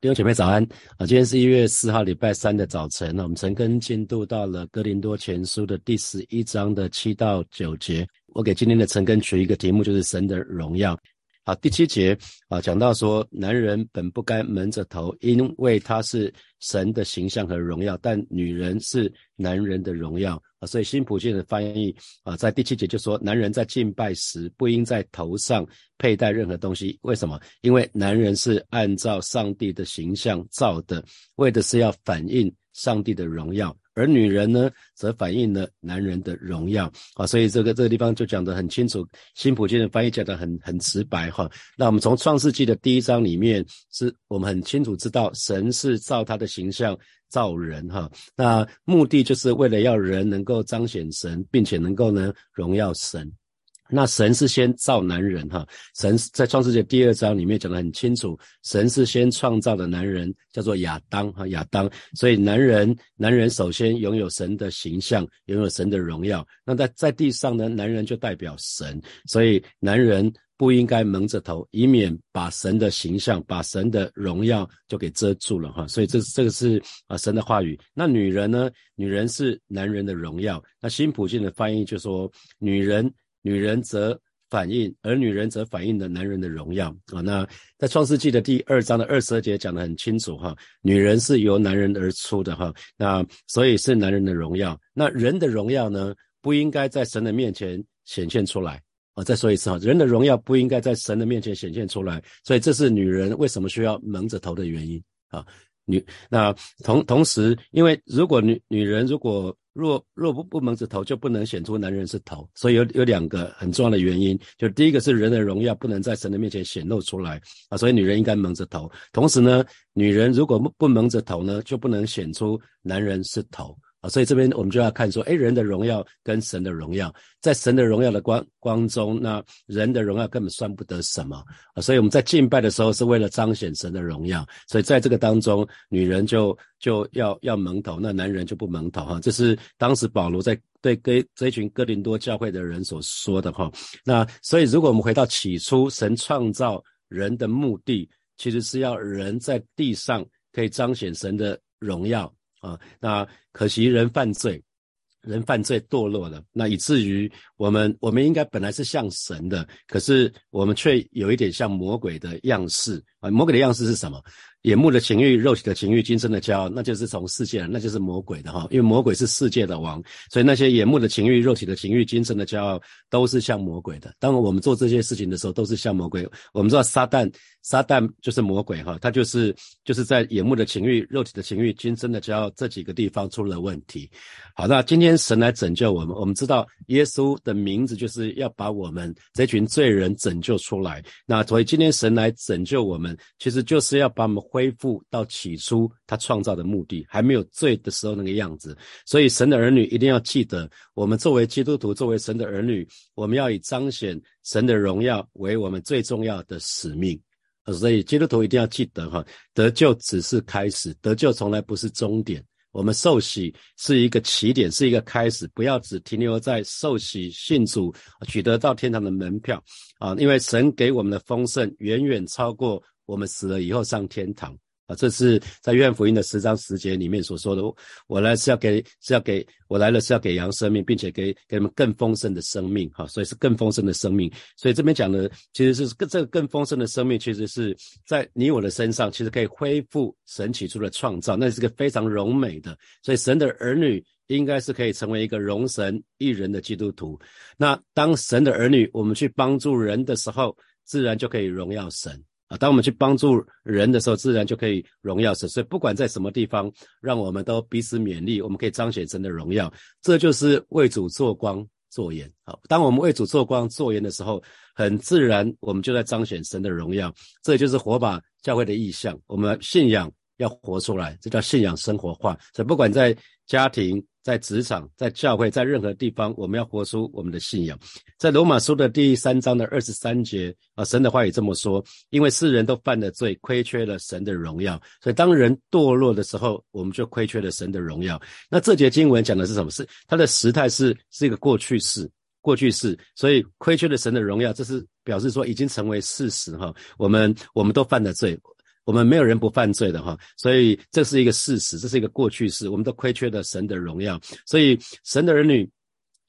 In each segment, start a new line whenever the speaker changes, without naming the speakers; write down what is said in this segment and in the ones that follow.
弟兄姐妹早安啊！今天是一月四号，礼拜三的早晨。那我们陈根进度到了哥林多前书的第十一章的七到九节。我给今天的陈根取一个题目，就是神的荣耀。好，第七节啊，讲到说，男人本不该蒙着头，因为他是神的形象和荣耀；但女人是男人的荣耀啊。所以新普健的翻译啊，在第七节就说，男人在敬拜时不应在头上佩戴任何东西。为什么？因为男人是按照上帝的形象造的，为的是要反映上帝的荣耀。而女人呢，则反映了男人的荣耀啊，所以这个这个地方就讲得很清楚。辛普金的翻译讲得很很直白哈。那我们从创世纪的第一章里面，是我们很清楚知道，神是照他的形象造人哈。那目的就是为了要人能够彰显神，并且能够呢荣耀神。那神是先造男人哈，神在创世界第二章里面讲得很清楚，神是先创造的男人叫做亚当哈，亚当，所以男人男人首先拥有神的形象，拥有神的荣耀。那在在地上呢，男人就代表神，所以男人不应该蒙着头，以免把神的形象、把神的荣耀就给遮住了哈。所以这这个是啊神的话语。那女人呢？女人是男人的荣耀。那新普信的翻译就说女人。女人则反映，而女人则反映了男人的荣耀啊。那在创世纪的第二章的二十二节讲得很清楚哈，女人是由男人而出的哈，那所以是男人的荣耀。那人的荣耀呢，不应该在神的面前显现出来啊。再说一次哈，人的荣耀不应该在神的面前显现出来，所以这是女人为什么需要蒙着头的原因啊。女那同同时，因为如果女女人如果若若不不蒙着头，就不能显出男人是头，所以有有两个很重要的原因，就第一个是人的荣耀不能在神的面前显露出来啊，所以女人应该蒙着头。同时呢，女人如果不不蒙着头呢，就不能显出男人是头。啊，所以这边我们就要看说，哎，人的荣耀跟神的荣耀，在神的荣耀的光光中，那人的荣耀根本算不得什么啊。所以我们在敬拜的时候是为了彰显神的荣耀，所以在这个当中，女人就就要要蒙头，那男人就不蒙头哈。这是当时保罗在对跟这群哥林多教会的人所说的哈。那所以如果我们回到起初，神创造人的目的，其实是要人在地上可以彰显神的荣耀。啊，那可惜人犯罪，人犯罪堕落了，那以至于我们，我们应该本来是像神的，可是我们却有一点像魔鬼的样式啊。魔鬼的样式是什么？眼目的情欲、肉体的情欲、今生的骄傲，那就是从世界，那就是魔鬼的哈。因为魔鬼是世界的王，所以那些眼目的情欲、肉体的情欲、今生的骄傲，都是像魔鬼的。当我们做这些事情的时候，都是像魔鬼。我们知道撒旦，撒旦就是魔鬼哈，他就是就是在眼目的情欲、肉体的情欲、今生的骄傲这几个地方出了问题。好，那今天神来拯救我们，我们知道耶稣的名字就是要把我们这群罪人拯救出来。那所以今天神来拯救我们，其实就是要把我们。恢复到起初他创造的目的，还没有罪的时候那个样子。所以神的儿女一定要记得，我们作为基督徒，作为神的儿女，我们要以彰显神的荣耀为我们最重要的使命。所以基督徒一定要记得哈，得救只是开始，得救从来不是终点。我们受洗是一个起点，是一个开始，不要只停留在受洗信主，取得到天堂的门票啊！因为神给我们的丰盛远远超过。我们死了以后上天堂啊，这是在约翰福音的十章十节里面所说的。我来是要给，是要给我来了是要给羊生命，并且给给你们更丰盛的生命哈，所以是更丰盛的生命。所以这边讲的其实是更这个更丰盛的生命，其实是在你我的身上，其实可以恢复神起初的创造，那是个非常荣美的。所以神的儿女应该是可以成为一个荣神一人的基督徒。那当神的儿女，我们去帮助人的时候，自然就可以荣耀神。啊，当我们去帮助人的时候，自然就可以荣耀神。所以不管在什么地方，让我们都彼此勉励，我们可以彰显神的荣耀。这就是为主做光做盐。好，当我们为主做光做盐的时候，很自然我们就在彰显神的荣耀。这就是火把教会的意向。我们信仰要活出来，这叫信仰生活化。所以不管在家庭。在职场，在教会，在任何地方，我们要活出我们的信仰。在罗马书的第三章的二十三节啊，神的话也这么说：因为世人都犯了罪，亏缺了神的荣耀。所以当人堕落的时候，我们就亏缺了神的荣耀。那这节经文讲的是什么？是它的时态是是一个过去式，过去式。所以亏缺了神的荣耀，这是表示说已经成为事实哈。我们我们都犯了罪。我们没有人不犯罪的哈，所以这是一个事实，这是一个过去式，我们都亏缺了神的荣耀，所以神的儿女。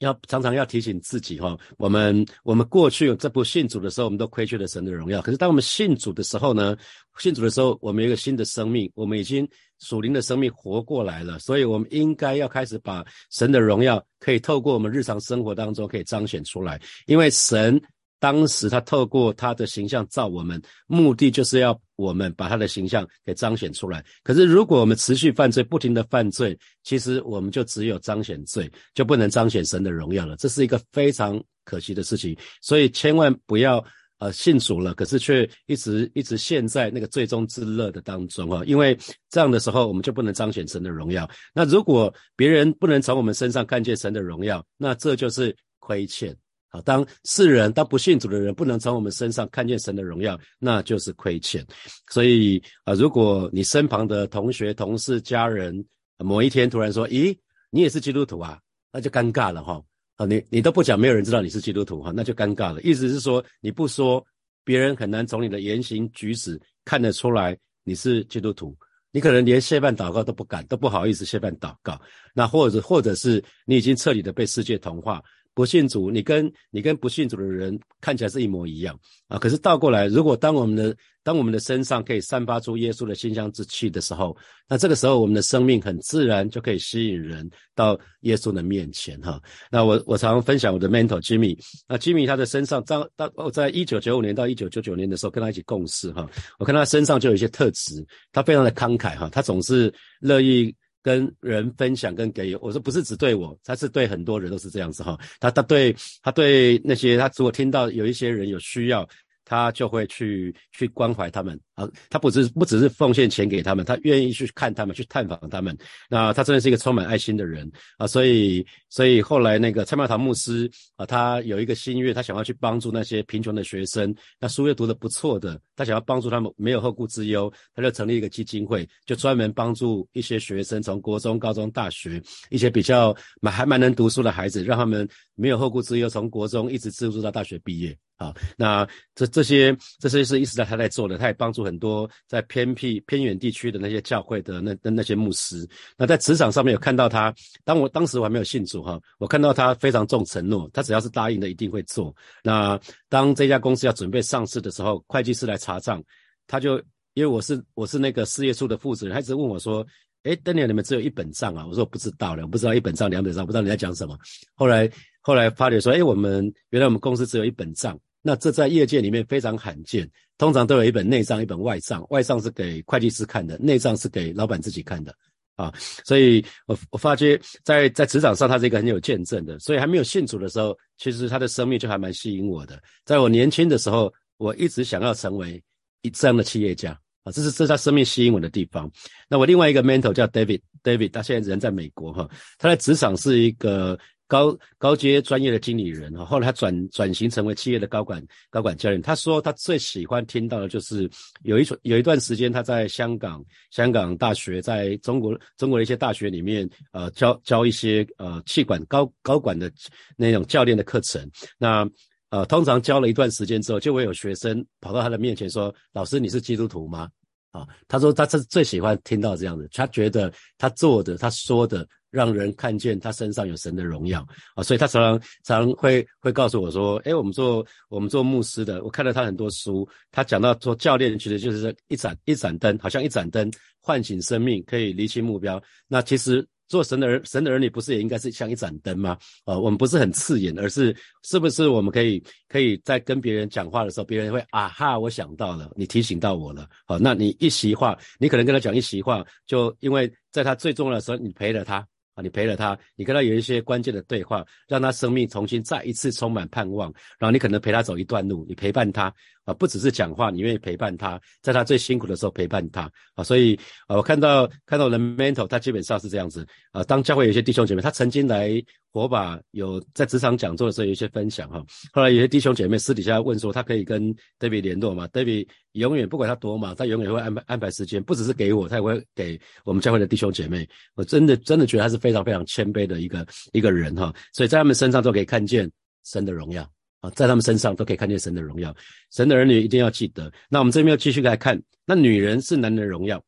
要常常要提醒自己哈，我们我们过去这不信主的时候，我们都亏缺了神的荣耀。可是当我们信主的时候呢，信主的时候，我们有一个新的生命，我们已经属灵的生命活过来了，所以我们应该要开始把神的荣耀可以透过我们日常生活当中可以彰显出来，因为神。当时他透过他的形象造我们，目的就是要我们把他的形象给彰显出来。可是如果我们持续犯罪，不停的犯罪，其实我们就只有彰显罪，就不能彰显神的荣耀了。这是一个非常可惜的事情。所以千万不要呃信主了，可是却一直一直陷在那个最终之乐的当中啊！因为这样的时候，我们就不能彰显神的荣耀。那如果别人不能从我们身上看见神的荣耀，那这就是亏欠。好，当世人、当不信主的人不能从我们身上看见神的荣耀，那就是亏欠。所以啊，如果你身旁的同学、同事、家人某一天突然说：“咦，你也是基督徒啊？”那就尴尬了哈。啊，你你都不讲，没有人知道你是基督徒哈，那就尴尬了。意思是说，你不说，别人很难从你的言行举止看得出来你是基督徒。你可能连谢饭祷告都不敢，都不好意思谢饭祷告。那或者或者是你已经彻底的被世界同化。不信主，你跟你跟不信主的人看起来是一模一样啊。可是倒过来，如果当我们的当我们的身上可以散发出耶稣的馨香之气的时候，那这个时候我们的生命很自然就可以吸引人到耶稣的面前哈。那我我常分享我的 mentor Jimmy，那 Jimmy 他的身上当当我，在一九九五年到一九九九年的时候跟他一起共事哈，我看他身上就有一些特质，他非常的慷慨哈，他总是乐意。跟人分享跟给予，我说不是只对我，他是对很多人都是这样子哈。他他对他对那些他如果听到有一些人有需要。他就会去去关怀他们啊，他不只不只是奉献钱给他们，他愿意去看他们，去探访他们。那他真的是一个充满爱心的人啊，所以所以后来那个蔡茂堂牧师啊，他有一个心愿，他想要去帮助那些贫穷的学生，那书又读得不错的，他想要帮助他们没有后顾之忧，他就成立一个基金会，就专门帮助一些学生，从国中、高中、大学一些比较蛮还蛮能读书的孩子，让他们没有后顾之忧，从国中一直资助到大学毕业。啊，那这这些这些是一直在他在做的，他也帮助很很多在偏僻偏远地区的那些教会的那那那些牧师。那在职场上面有看到他，当我当时我还没有信主哈，我看到他非常重承诺，他只要是答应的一定会做。那当这家公司要准备上市的时候，会计师来查账，他就因为我是我是那个事业处的负责人，他一直问我说：“哎，Daniel，你们只有一本账啊？”我说：“我不知道了，我不知道一本账两本账，不知道你在讲什么。”后来后来发觉说：“哎，我们原来我们公司只有一本账。”那这在业界里面非常罕见，通常都有一本内账，一本外账。外账是给会计师看的，内账是给老板自己看的啊。所以我我发觉在在职场上，他是一个很有见证的。所以还没有信主的时候，其实他的生命就还蛮吸引我的。在我年轻的时候，我一直想要成为一这样的企业家啊，这是这是他生命吸引我的地方。那我另外一个 mentor 叫 David，David 他现在人在美国哈，他在职场是一个。高高阶专业的经理人哈，后来他转转型成为企业的高管高管教练。他说他最喜欢听到的就是有一有一段时间他在香港香港大学，在中国中国的一些大学里面呃教教一些呃气管高高管的那种教练的课程。那呃通常教了一段时间之后，就会有学生跑到他的面前说：“老师，你是基督徒吗？”啊，他说他是最喜欢听到这样的，他觉得他做的他说的。让人看见他身上有神的荣耀啊，所以他常常常会会告诉我说：“哎，我们做我们做牧师的，我看了他很多书，他讲到做教练，其实就是一盏一盏灯，好像一盏灯唤醒生命，可以离清目标。那其实做神的儿神的儿女，不是也应该是像一盏灯吗？啊，我们不是很刺眼，而是是不是我们可以可以在跟别人讲话的时候，别人会啊哈，我想到了，你提醒到我了。好，那你一席话，你可能跟他讲一席话，就因为在他最重要的时候，你陪了他。你陪了他，你跟他有一些关键的对话，让他生命重新再一次充满盼望。然后你可能陪他走一段路，你陪伴他不只是讲话，你愿意陪伴他，在他最辛苦的时候陪伴他啊。所以啊，我看到看到我的 mentor，他基本上是这样子啊。当教会有些弟兄姐妹，他曾经来火把有在职场讲座的时候有一些分享哈。后来有些弟兄姐妹私底下问说，他可以跟 David 联络吗？David 永远不管他多忙，他永远会安排安排时间，不只是给我，他也会给我们教会的弟兄姐妹。我真的真的觉得他是非常非常谦卑的一个一个人哈，所以在他们身上都可以看见神的荣耀啊，在他们身上都可以看见神的荣耀。神的儿女一定要记得。那我们这边要继续来看，那女人是男人的荣耀，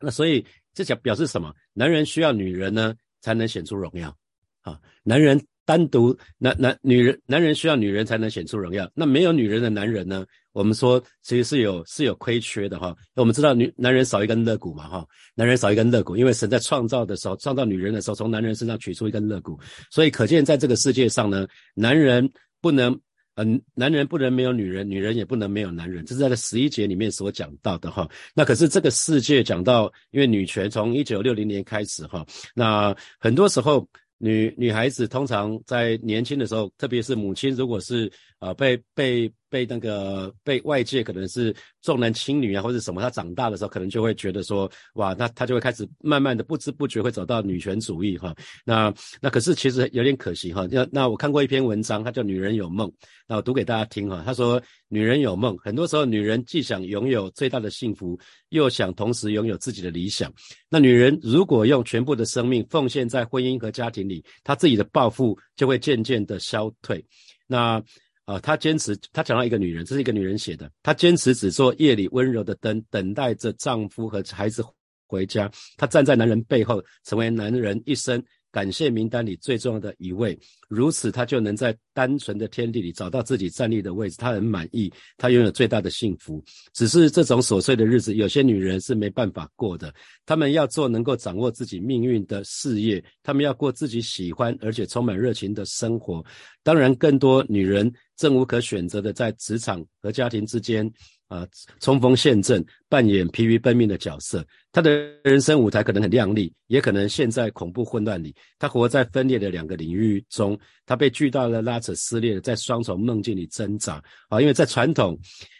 那所以这讲表示什么？男人需要女人呢，才能显出荣耀。啊，男人。单独男男女人男人需要女人才能显出荣耀，那没有女人的男人呢？我们说其实是有是有亏缺的哈。我们知道女男人少一根肋骨嘛哈，男人少一根肋骨，因为神在创造的时候创造女人的时候，从男人身上取出一根肋骨，所以可见在这个世界上呢，男人不能嗯，男人不能没有女人，女人也不能没有男人，这是在十一节里面所讲到的哈。那可是这个世界讲到，因为女权从一九六零年开始哈，那很多时候。女女孩子通常在年轻的时候，特别是母亲，如果是呃被被。被那个被外界可能是重男轻女啊，或者什么，他长大的时候可能就会觉得说，哇，那他就会开始慢慢的不知不觉会走到女权主义哈。那那可是其实有点可惜哈。那那我看过一篇文章，它叫《女人有梦》，那我读给大家听哈。他说，女人有梦，很多时候女人既想拥有最大的幸福，又想同时拥有自己的理想。那女人如果用全部的生命奉献在婚姻和家庭里，她自己的抱负就会渐渐的消退。那啊，她坚持，她讲到一个女人，这是一个女人写的。她坚持只做夜里温柔的灯，等待着丈夫和孩子回家。她站在男人背后，成为男人一生。感谢名单里最重要的一位，如此他就能在单纯的天地里找到自己站立的位置，他很满意，他拥有最大的幸福。只是这种琐碎的日子，有些女人是没办法过的。她们要做能够掌握自己命运的事业，她们要过自己喜欢而且充满热情的生活。当然，更多女人正无可选择的在职场和家庭之间。啊，冲锋陷阵，扮演疲于奔命的角色。他的人生舞台可能很亮丽，也可能陷在恐怖混乱里。他活在分裂的两个领域中，他被巨大的拉扯撕裂，在双重梦境里挣扎。啊，因为在传统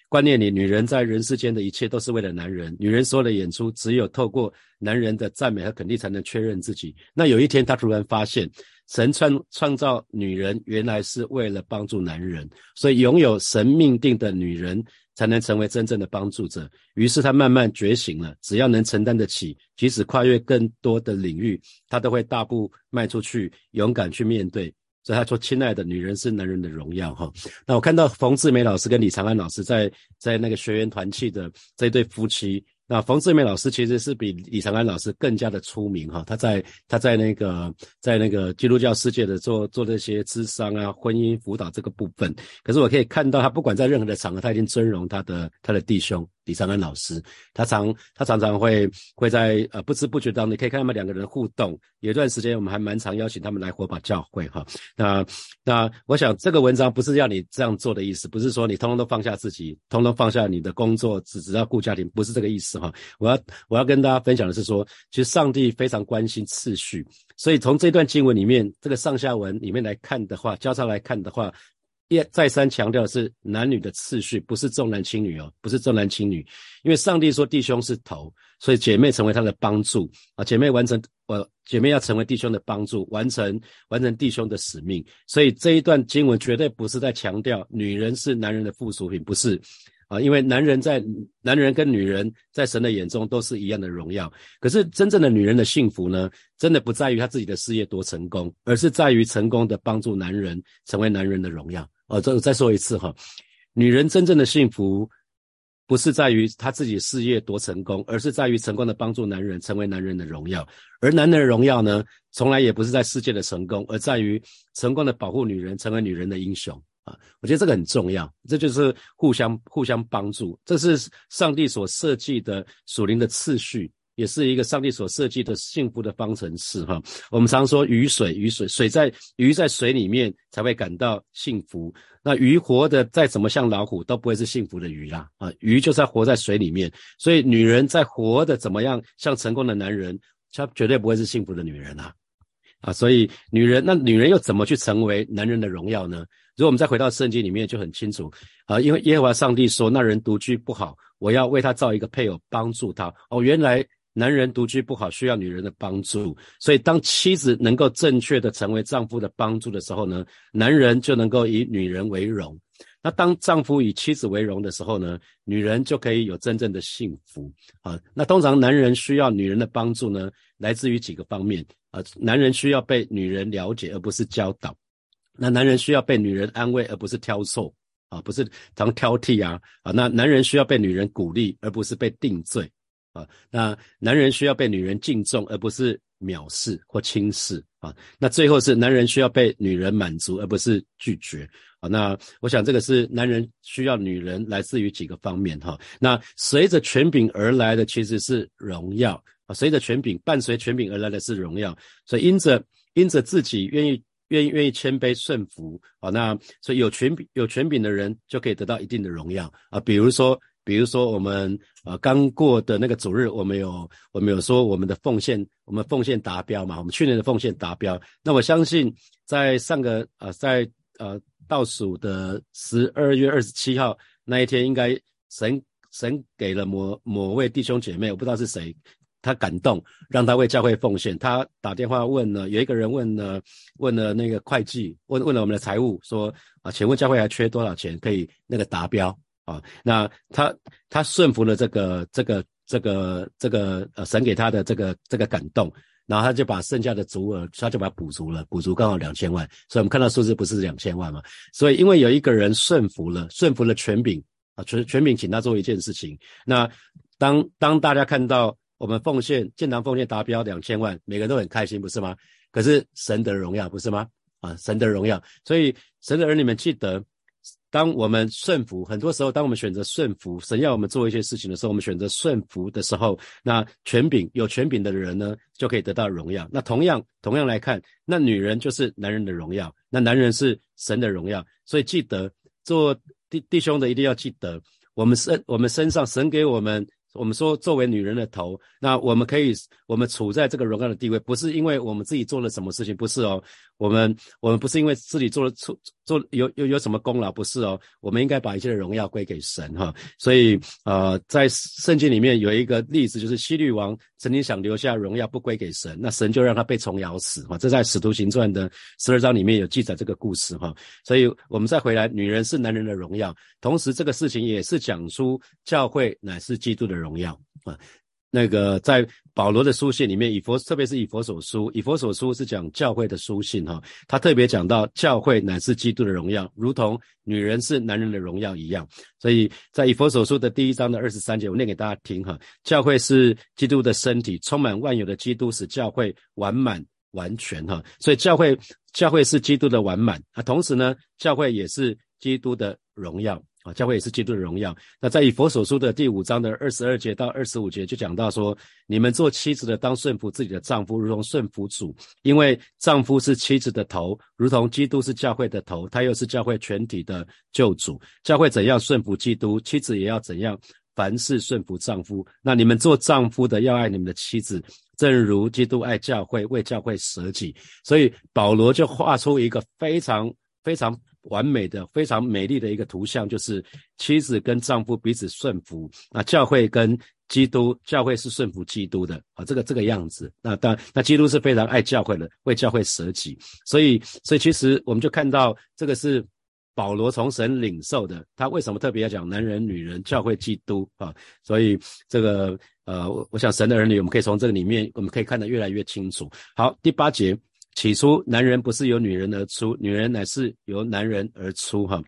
观念里，女人在人世间的一切都是为了男人，女人所有的演出只有透过男人的赞美和肯定才能确认自己。那有一天，她突然发现，神创创造女人原来是为了帮助男人，所以拥有神命定的女人。才能成为真正的帮助者。于是他慢慢觉醒了，只要能承担得起，即使跨越更多的领域，他都会大步迈出去，勇敢去面对。所以他说：“亲爱的，女人是男人的荣耀。”哈，那我看到冯志梅老师跟李长安老师在在那个学员团契的这对夫妻。那冯志梅老师其实是比李长安老师更加的出名哈，他在他在那个在那个基督教世界的做做这些智商啊、婚姻辅导这个部分，可是我可以看到他不管在任何的场合，他已经尊荣他的他的弟兄。李长安老师，他常他常常会会在呃不知不觉当中，你可以看他们两个人互动。有一段时间，我们还蛮常邀请他们来火把教会哈。那那我想这个文章不是要你这样做的意思，不是说你通通都放下自己，通通放下你的工作，只只要顾家庭，不是这个意思哈。我要我要跟大家分享的是说，其实上帝非常关心次序，所以从这段经文里面，这个上下文里面来看的话，交叉来看的话。也再三强调是男女的次序，不是重男轻女哦，不是重男轻女。因为上帝说弟兄是头，所以姐妹成为他的帮助啊，姐妹完成呃，姐妹要成为弟兄的帮助，完成完成弟兄的使命。所以这一段经文绝对不是在强调女人是男人的附属品，不是啊，因为男人在男人跟女人在神的眼中都是一样的荣耀。可是真正的女人的幸福呢，真的不在于她自己的事业多成功，而是在于成功的帮助男人成为男人的荣耀。哦，再再说一次哈，女人真正的幸福，不是在于她自己事业多成功，而是在于成功的帮助男人成为男人的荣耀。而男人的荣耀呢，从来也不是在世界的成功，而在于成功的保护女人，成为女人的英雄啊！我觉得这个很重要，这就是互相互相帮助，这是上帝所设计的属灵的次序。也是一个上帝所设计的幸福的方程式哈。我们常说鱼水，鱼水，水在鱼在水里面才会感到幸福。那鱼活的再怎么像老虎，都不会是幸福的鱼啦啊！鱼就是要活在水里面，所以女人在活的怎么样像成功的男人，她绝对不会是幸福的女人啊啊！所以女人那女人又怎么去成为男人的荣耀呢？如果我们再回到圣经里面就很清楚啊，因为耶和华上帝说那人独居不好，我要为他造一个配偶帮助他哦，原来。男人独居不好，需要女人的帮助。所以，当妻子能够正确的成为丈夫的帮助的时候呢，男人就能够以女人为荣。那当丈夫以妻子为荣的时候呢，女人就可以有真正的幸福啊。那通常男人需要女人的帮助呢，来自于几个方面啊。男人需要被女人了解，而不是教导那男人需要被女人安慰，而不是挑错啊，不是常挑剔啊啊。那男人需要被女人鼓励，而不是被定罪啊。那男人需要被女人敬重，而不是藐视或轻视啊。那最后是男人需要被女人满足，而不是拒绝啊。那我想这个是男人需要女人来自于几个方面哈。那随着权柄而来的其实是荣耀啊，随着权柄伴随权柄而来的是荣耀，所以因着因着自己愿意。愿意愿意谦卑顺服啊，那所以有权柄有权柄的人就可以得到一定的荣耀啊。比如说，比如说我们呃刚过的那个主日，我们有我们有说我们的奉献，我们奉献达标嘛。我们去年的奉献达标，那我相信在上个呃在呃倒数的十二月二十七号那一天，应该神神给了某某位弟兄姐妹，我不知道是谁。他感动，让他为教会奉献。他打电话问了，有一个人问了，问了那个会计，问问了我们的财务，说啊，请问教会还缺多少钱可以那个达标啊？那他他顺服了这个这个这个这个呃神给他的这个这个感动，然后他就把剩下的足额，他就把它补足了，补足刚好两千万。所以我们看到数字不是两千万嘛？所以因为有一个人顺服了，顺服了权柄啊，权权柄请他做一件事情。那当当大家看到。我们奉献建堂奉献达标两千万，每个人都很开心，不是吗？可是神的荣耀，不是吗？啊，神的荣耀。所以神的儿女们记得，当我们顺服，很多时候，当我们选择顺服，神要我们做一些事情的时候，我们选择顺服的时候，那权柄有权柄的人呢，就可以得到荣耀。那同样，同样来看，那女人就是男人的荣耀，那男人是神的荣耀。所以记得做弟弟兄的一定要记得，我们身我们身上神给我们。我们说，作为女人的头，那我们可以，我们处在这个荣耀的地位，不是因为我们自己做了什么事情，不是哦。我们我们不是因为自己做了错做有有有什么功劳，不是哦。我们应该把一切的荣耀归给神哈。所以呃，在圣经里面有一个例子，就是希律王曾经想留下荣耀不归给神，那神就让他被虫咬死哈。这在使徒行传的十二章里面有记载这个故事哈。所以我们再回来，女人是男人的荣耀，同时这个事情也是讲出教会乃是基督的荣耀啊。那个在保罗的书信里面，以佛特别是以佛所书，以佛所书是讲教会的书信哈，他特别讲到教会乃是基督的荣耀，如同女人是男人的荣耀一样。所以在以佛所书的第一章的二十三节，我念给大家听哈。教会是基督的身体，充满万有的基督使教会完满完全哈。所以教会教会是基督的完满啊，同时呢，教会也是基督的荣耀。啊，教会也是基督的荣耀。那在以佛所书的第五章的二十二节到二十五节，就讲到说：你们做妻子的，当顺服自己的丈夫，如同顺服主，因为丈夫是妻子的头，如同基督是教会的头，他又是教会全体的救主。教会怎样顺服基督，妻子也要怎样，凡事顺服丈夫。那你们做丈夫的，要爱你们的妻子，正如基督爱教会，为教会舍己。所以保罗就画出一个非常非常。完美的、非常美丽的一个图像，就是妻子跟丈夫彼此顺服。那教会跟基督，教会是顺服基督的啊，这个这个样子。那当那基督是非常爱教会的，为教会舍己。所以，所以其实我们就看到这个是保罗从神领受的。他为什么特别要讲男人、女人、教会、基督啊？所以这个呃，我想神的儿女，我们可以从这个里面，我们可以看得越来越清楚。好，第八节。起初，男人不是由女人而出，女人乃是由男人而出，哈。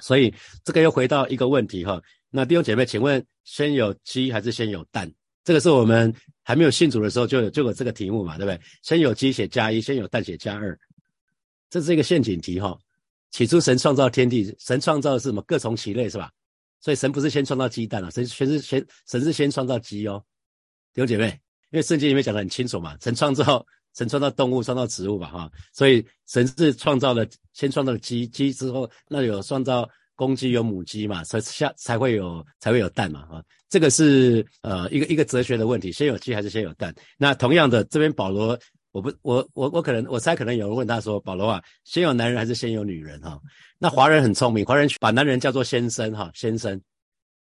所以这个又回到一个问题，哈。那弟兄姐妹，请问先有鸡还是先有蛋？这个是我们还没有信主的时候就有就有这个题目嘛，对不对？先有鸡写加一，先有蛋写加二，这是一个陷阱题，哈。起初神创造天地，神创造的是什么？各从其类，是吧？所以神不是先创造鸡蛋啊，神全是先神是先创造鸡哦，弟兄姐妹，因为圣经里面讲得很清楚嘛，神创造。神创造动物，创造植物吧，哈，所以神是创造了，先创造了鸡，鸡之后那有创造公鸡有母鸡嘛，所以下才会有才会有蛋嘛，哈，这个是呃一个一个哲学的问题，先有鸡还是先有蛋？那同样的，这边保罗，我不我我我可能我猜可能有人问他说，保罗啊，先有男人还是先有女人？哈，那华人很聪明，华人把男人叫做先生，哈，先生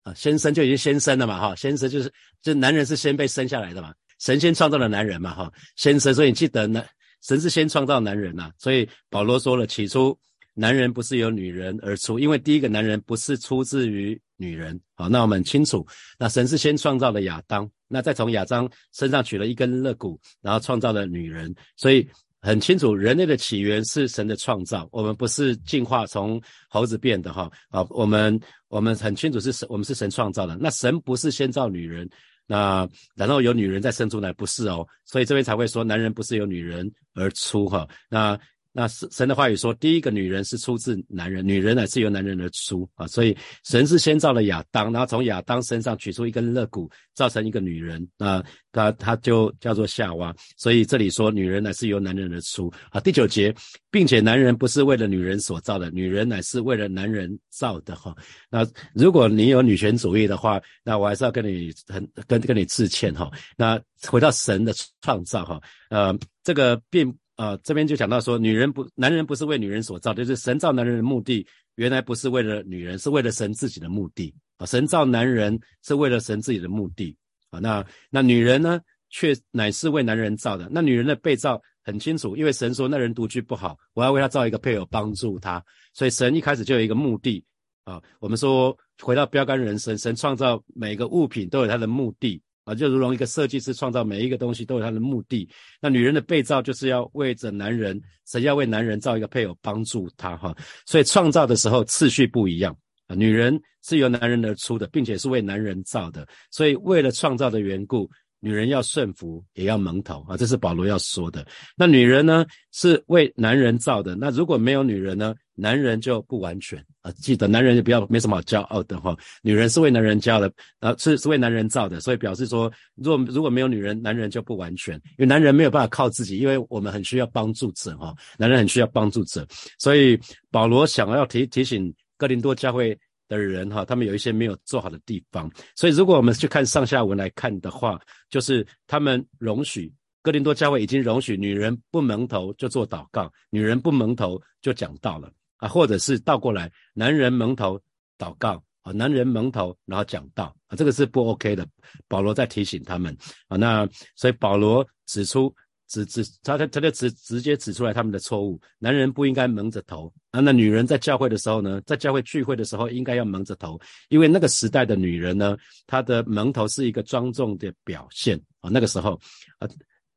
啊，先生就已经先生了嘛，哈，先生就是就男人是先被生下来的嘛。神先创造了男人嘛，哈，先生，所以你记得呢，神是先创造男人呐，所以保罗说了，起初男人不是由女人而出，因为第一个男人不是出自于女人，好，那我们清楚，那神是先创造了亚当，那再从亚当身上取了一根肋骨，然后创造了女人，所以很清楚，人类的起源是神的创造，我们不是进化从猴子变的哈。啊，我们我们很清楚是神，我们是神创造的。那神不是先造女人，那然后有女人再生出来，不是哦，所以这边才会说男人不是由女人而出哈。那那神神的话语说，第一个女人是出自男人，女人乃是由男人而出啊，所以神是先造了亚当，然后从亚当身上取出一根肋骨，造成一个女人啊，他他就叫做夏娃，所以这里说女人乃是由男人而出啊。第九节，并且男人不是为了女人所造的，女人乃是为了男人造的哈。那如果你有女权主义的话，那我还是要跟你很跟跟你致歉哈。那回到神的创造哈，呃，这个并。啊，这边就讲到说，女人不，男人不是为女人所造，就是神造男人的目的，原来不是为了女人，是为了神自己的目的啊。神造男人是为了神自己的目的啊。那那女人呢，却乃是为男人造的。那女人的被造很清楚，因为神说那人独居不好，我要为他造一个配偶帮助他。所以神一开始就有一个目的啊。我们说回到标杆人生，神创造每个物品都有它的目的。啊，就如同一个设计师创造每一个东西都有他的目的。那女人的被造就是要为着男人，神要为男人造一个配偶帮助他哈。所以创造的时候次序不一样啊。女人是由男人而出的，并且是为男人造的。所以为了创造的缘故。女人要顺服，也要蒙头啊！这是保罗要说的。那女人呢，是为男人造的。那如果没有女人呢，男人就不完全啊！记得，男人就不要没什么好骄傲的哈。女人是为男人教的，啊，是是为男人造的，所以表示说，如果如果没有女人，男人就不完全，因为男人没有办法靠自己，因为我们很需要帮助者哈。男人很需要帮助者，所以保罗想要提提醒哥林多教会。的人哈，他们有一些没有做好的地方，所以如果我们去看上下文来看的话，就是他们容许哥林多教会已经容许女人不蒙头就做祷告，女人不蒙头就讲道了啊，或者是倒过来，男人蒙头祷告啊，男人蒙头然后讲道啊，这个是不 OK 的。保罗在提醒他们啊，那所以保罗指出。指指他他他就直直接指出来他们的错误。男人不应该蒙着头啊，那女人在教会的时候呢，在教会聚会的时候应该要蒙着头，因为那个时代的女人呢，她的蒙头是一个庄重的表现啊。那个时候啊，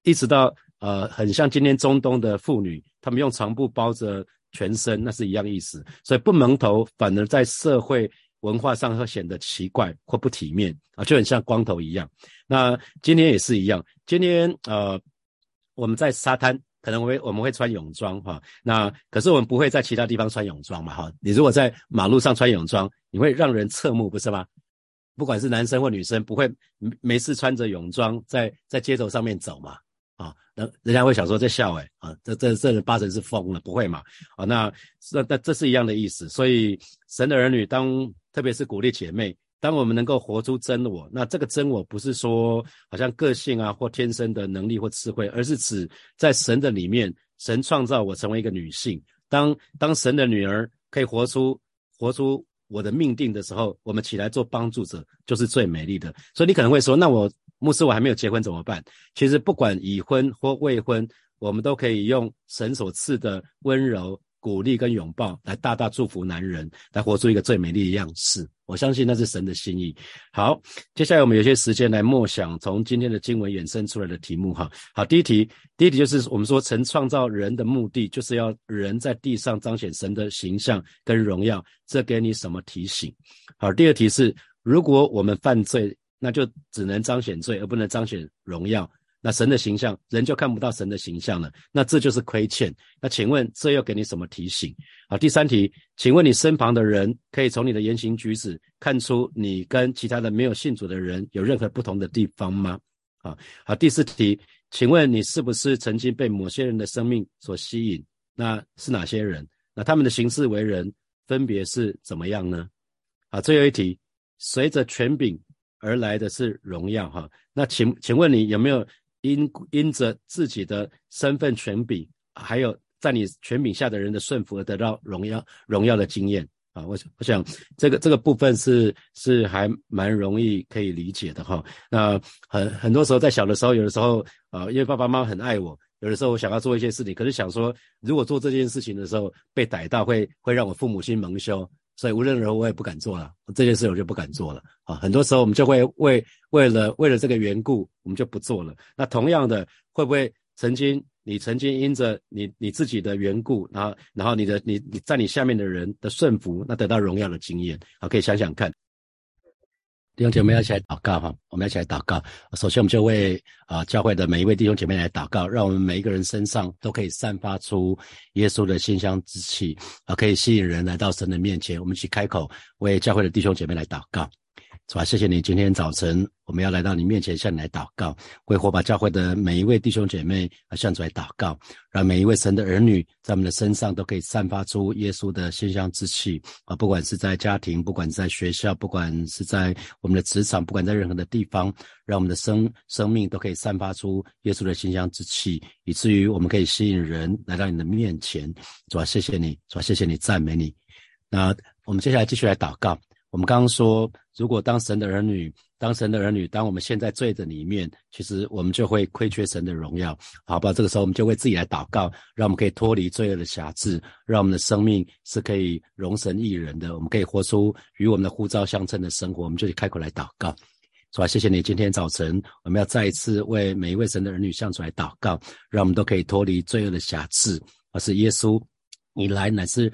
一直到呃，很像今天中东的妇女，她们用长布包着全身，那是一样意思。所以不蒙头反而在社会文化上会显得奇怪或不体面啊，就很像光头一样。那今天也是一样，今天呃。我们在沙滩可能我会我们会穿泳装哈，那可是我们不会在其他地方穿泳装嘛哈。你如果在马路上穿泳装，你会让人侧目不是吗？不管是男生或女生，不会没事穿着泳装在在街头上面走嘛啊？人人家会想说这笑哎啊，这这这人八成是疯了，不会嘛啊？那那那这是一样的意思。所以神的儿女当特别是鼓励姐妹。当我们能够活出真我，那这个真我不是说好像个性啊或天生的能力或智慧，而是指在神的里面，神创造我成为一个女性。当当神的女儿可以活出活出我的命定的时候，我们起来做帮助者就是最美丽的。所以你可能会说，那我牧师我还没有结婚怎么办？其实不管已婚或未婚，我们都可以用神所赐的温柔。鼓励跟拥抱，来大大祝福男人，来活出一个最美丽的样式。我相信那是神的心意。好，接下来我们有些时间来默想从今天的经文衍生出来的题目。哈，好，第一题，第一题就是我们说神创造人的目的，就是要人在地上彰显神的形象跟荣耀。这给你什么提醒？好，第二题是，如果我们犯罪，那就只能彰显罪，而不能彰显荣耀。那神的形象，人就看不到神的形象了。那这就是亏欠。那请问这又给你什么提醒？好，第三题，请问你身旁的人可以从你的言行举止看出你跟其他的没有信主的人有任何不同的地方吗？啊，好，第四题，请问你是不是曾经被某些人的生命所吸引？那是哪些人？那他们的行事为人分别是怎么样呢？啊，最后一题，随着权柄而来的是荣耀。哈，那请请问你有没有？因因着自己的身份权柄，还有在你权柄下的人的顺服而得到荣耀荣耀的经验啊！我想我想这个这个部分是是还蛮容易可以理解的哈。那很很多时候在小的时候，有的时候啊，因为爸爸妈妈很爱我，有的时候我想要做一些事情，可是想说如果做这件事情的时候被逮到，会会让我父母亲蒙羞。所以无论如何我也不敢做了，这件事我就不敢做了啊！很多时候我们就会为为了为了这个缘故，我们就不做了。那同样的，会不会曾经你曾经因着你你自己的缘故，然后然后你的你你在你下面的人的顺服，那得到荣耀的经验，好，可以想想看。弟兄姐妹要，一起来祷告哈！我们一起来祷告。首先，我们就为啊教会的每一位弟兄姐妹来祷告，让我们每一个人身上都可以散发出耶稣的馨香之气啊，可以吸引人来到神的面前。我们一起开口为教会的弟兄姐妹来祷告。是吧？谢谢你，今天早晨我们要来到你面前，向你来祷告，为火把教会的每一位弟兄姐妹啊向主来祷告，让每一位神的儿女在我们的身上都可以散发出耶稣的馨香之气啊！不管是在家庭，不管是在学校，不管是在我们的职场，不管在任何的地方，让我们的生生命都可以散发出耶稣的馨香之气，以至于我们可以吸引人来到你的面前。主啊，谢谢你，主啊，谢谢你，赞美你。那我们接下来继续来祷告。我们刚刚说，如果当神的儿女，当神的儿女，当我们现在罪的里面，其实我们就会亏缺神的荣耀，好吧？这个时候我们就为自己来祷告，让我们可以脱离罪恶的辖制，让我们的生命是可以容神益人的，我们可以活出与我们的呼召相称的生活。我们就去开口来祷告，是吧？谢谢你，今天早晨我们要再一次为每一位神的儿女向主来祷告，让我们都可以脱离罪恶的辖制，而是耶稣，你来乃是。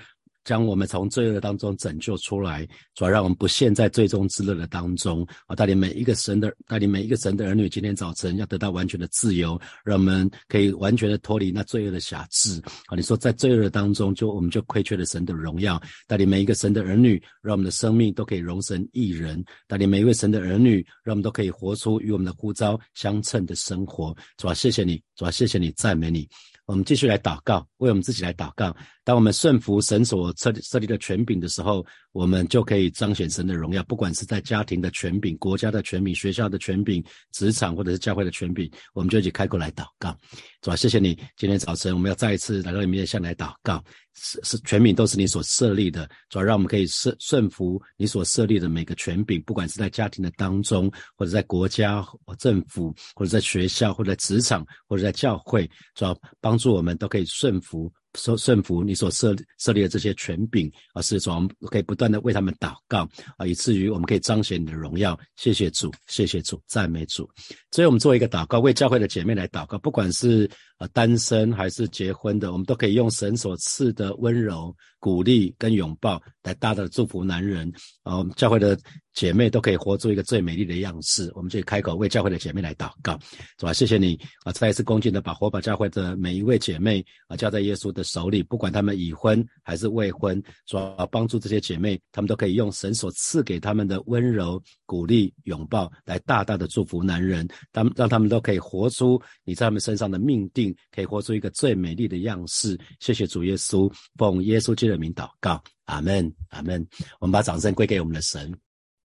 将我们从罪恶当中拯救出来，主要让我们不陷在最终之乐的当中啊！带领每一个神的，带领每一个神的儿女，今天早晨要得到完全的自由，让我们可以完全的脱离那罪恶的辖制啊！你说在罪恶当中，就我们就亏缺了神的荣耀。带领每一个神的儿女，让我们的生命都可以容神一人。带领每一位神的儿女，让我们都可以活出与我们的呼召相称的生活。主啊，谢谢你，主啊，谢谢你，赞美你。我们继续来祷告，为我们自己来祷告。当我们顺服神所设设立的权柄的时候，我们就可以彰显神的荣耀。不管是在家庭的权柄、国家的权柄、学校的权柄、职场或者是教会的权柄，我们就一起开口来祷告。主啊，谢谢你，今天早晨我们要再一次来到你面前来祷告。是是，权柄都是你所设立的，主要让我们可以顺顺服你所设立的每个权柄，不管是在家庭的当中，或者在国家、政府，或者在学校，或者在职场，或者在教会，主要帮助我们都可以顺服。说顺服你所设设立的这些权柄，而是说我们可以不断的为他们祷告啊，以至于我们可以彰显你的荣耀。谢谢主，谢谢主，赞美主。所以我们做一个祷告，为教会的姐妹来祷告，不管是呃单身还是结婚的，我们都可以用神所赐的温柔、鼓励跟拥抱来大大的祝福男人啊。我们教会的姐妹都可以活出一个最美丽的样式。我们就开口为教会的姐妹来祷告，是吧？谢谢你啊，再一次恭敬的把火把教会的每一位姐妹啊交在耶稣的。手里，不管他们已婚还是未婚，主要帮助这些姐妹，她们都可以用神所赐给他们的温柔、鼓励、拥抱，来大大的祝福男人。他们让他们都可以活出你在他们身上的命定，可以活出一个最美丽的样式。谢谢主耶稣，奉耶稣基督的名祷告，阿门，阿门。我们把掌声归给我们的神。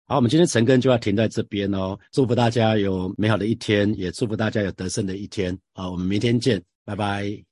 好，我们今天晨更就要停在这边哦。祝福大家有美好的一天，也祝福大家有得胜的一天。好，我们明天见，拜拜。